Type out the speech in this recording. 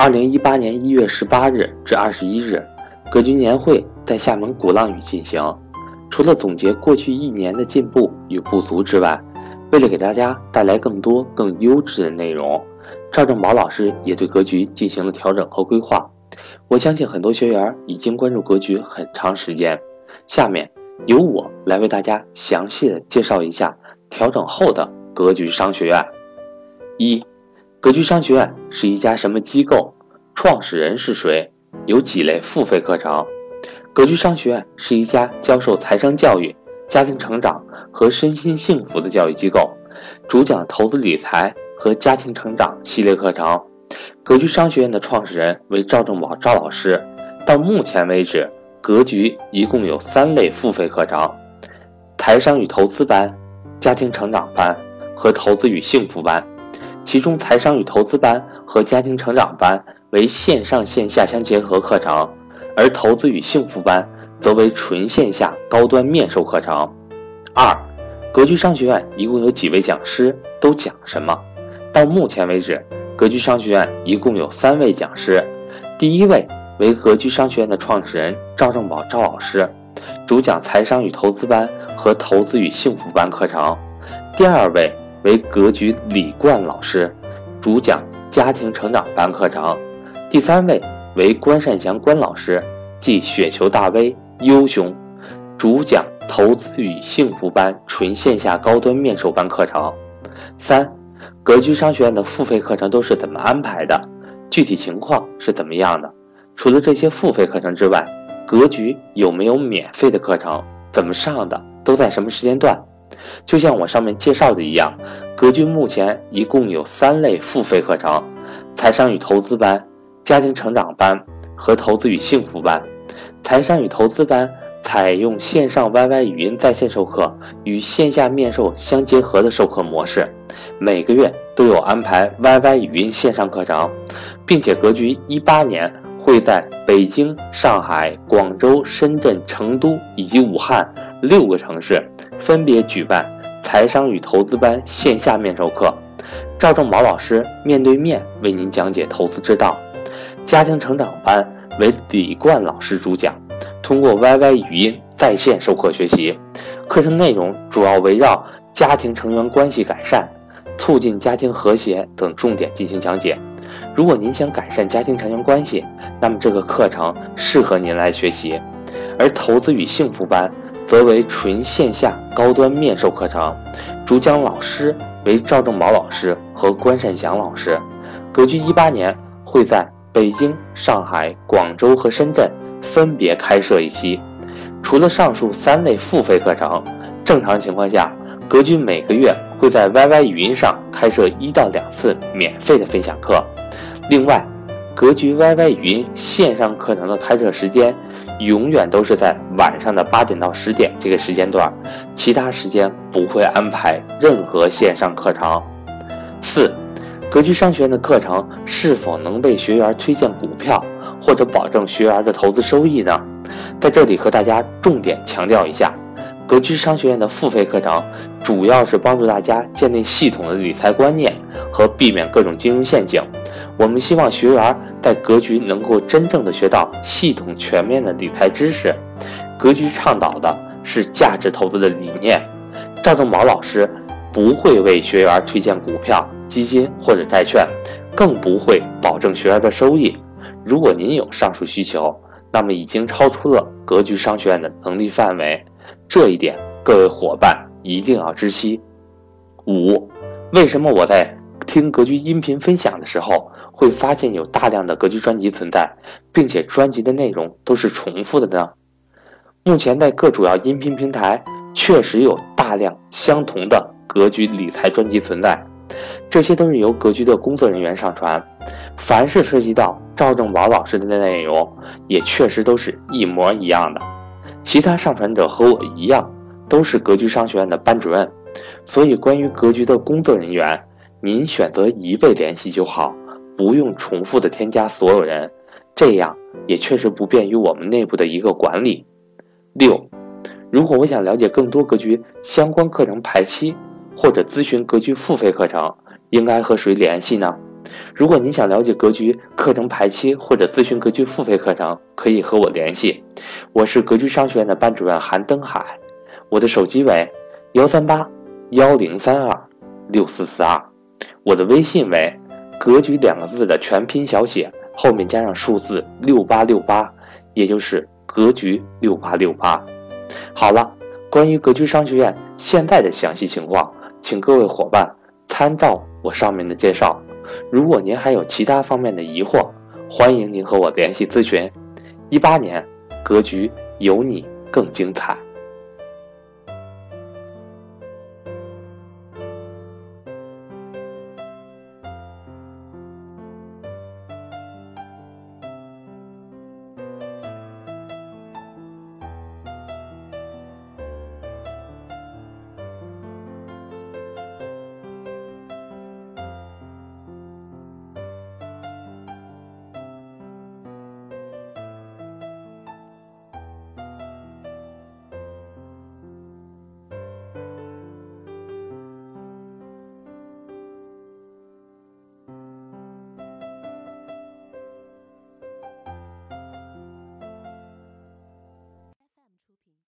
二零一八年一月十八日至二十一日，格局年会在厦门鼓浪屿进行。除了总结过去一年的进步与不足之外，为了给大家带来更多更优质的内容，赵正宝老师也对格局进行了调整和规划。我相信很多学员已经关注格局很长时间，下面由我来为大家详细的介绍一下调整后的格局商学院。一格局商学院是一家什么机构？创始人是谁？有几类付费课程？格局商学院是一家教授财商教育、家庭成长和身心幸福的教育机构，主讲投资理财和家庭成长系列课程。格局商学院的创始人为赵正宝赵老师。到目前为止，格局一共有三类付费课程：财商与投资班、家庭成长班和投资与幸福班。其中，财商与投资班和家庭成长班为线上线下相结合课程，而投资与幸福班则为纯线下高端面授课程。二，格局商学院一共有几位讲师？都讲什么？到目前为止，格局商学院一共有三位讲师。第一位为格局商学院的创始人赵正宝赵老师，主讲财商与投资班和投资与幸福班课程。第二位。为格局李冠老师，主讲家庭成长班课程；第三位为关善祥关老师，即雪球大 V 优雄，主讲投资与幸福班纯线下高端面授班课程。三，格局商学院的付费课程都是怎么安排的？具体情况是怎么样的？除了这些付费课程之外，格局有没有免费的课程？怎么上的？都在什么时间段？就像我上面介绍的一样，格局目前一共有三类付费课程：财商与投资班、家庭成长班和投资与幸福班。财商与投资班采用线上 YY 语音在线授课与线下面授相结合的授课模式，每个月都有安排 YY 语音线上课程，并且格局一八年会在北京、上海、广州、深圳、成都以及武汉。六个城市分别举办财商与投资班线下面授课，赵正宝老师面对面为您讲解投资之道；家庭成长班为李冠老师主讲，通过 YY 语音在线授课学习，课程内容主要围绕家庭成员关系改善、促进家庭和谐等重点进行讲解。如果您想改善家庭成员关系，那么这个课程适合您来学习。而投资与幸福班。则为纯线下高端面授课程，主讲老师为赵正宝老师和关善祥老师。格局一八年会在北京、上海、广州和深圳分别开设一期。除了上述三类付费课程，正常情况下，格局每个月会在 YY 语音上开设一到两次免费的分享课。另外，格局 YY 语音线上课程的开设时间。永远都是在晚上的八点到十点这个时间段，其他时间不会安排任何线上课程。四，格局商学院的课程是否能为学员推荐股票或者保证学员的投资收益呢？在这里和大家重点强调一下，格局商学院的付费课程主要是帮助大家建立系统的理财观念和避免各种金融陷阱。我们希望学员。在格局能够真正的学到系统全面的理财知识，格局倡导的是价值投资的理念。赵正宝老师不会为学员推荐股票、基金或者债券，更不会保证学员的收益。如果您有上述需求，那么已经超出了格局商学院的能力范围，这一点各位伙伴一定要知悉。五，为什么我在听格局音频分享的时候？会发现有大量的格局专辑存在，并且专辑的内容都是重复的呢。目前在各主要音频平台确实有大量相同的格局理财专辑存在，这些都是由格局的工作人员上传。凡是涉及到赵正宝老师的内容，也确实都是一模一样的。其他上传者和我一样，都是格局商学院的班主任，所以关于格局的工作人员，您选择一位联系就好。不用重复的添加所有人，这样也确实不便于我们内部的一个管理。六，如果我想了解更多格局相关课程排期，或者咨询格局付费课程，应该和谁联系呢？如果您想了解格局课程排期或者咨询格局付费课程，可以和我联系。我是格局商学院的班主任韩登海，我的手机为幺三八幺零三二六四四二，我的微信为格局两个字的全拼小写后面加上数字六八六八，也就是格局六八六八。好了，关于格局商学院现在的详细情况，请各位伙伴参照我上面的介绍。如果您还有其他方面的疑惑，欢迎您和我联系咨询。一八年，格局有你更精彩。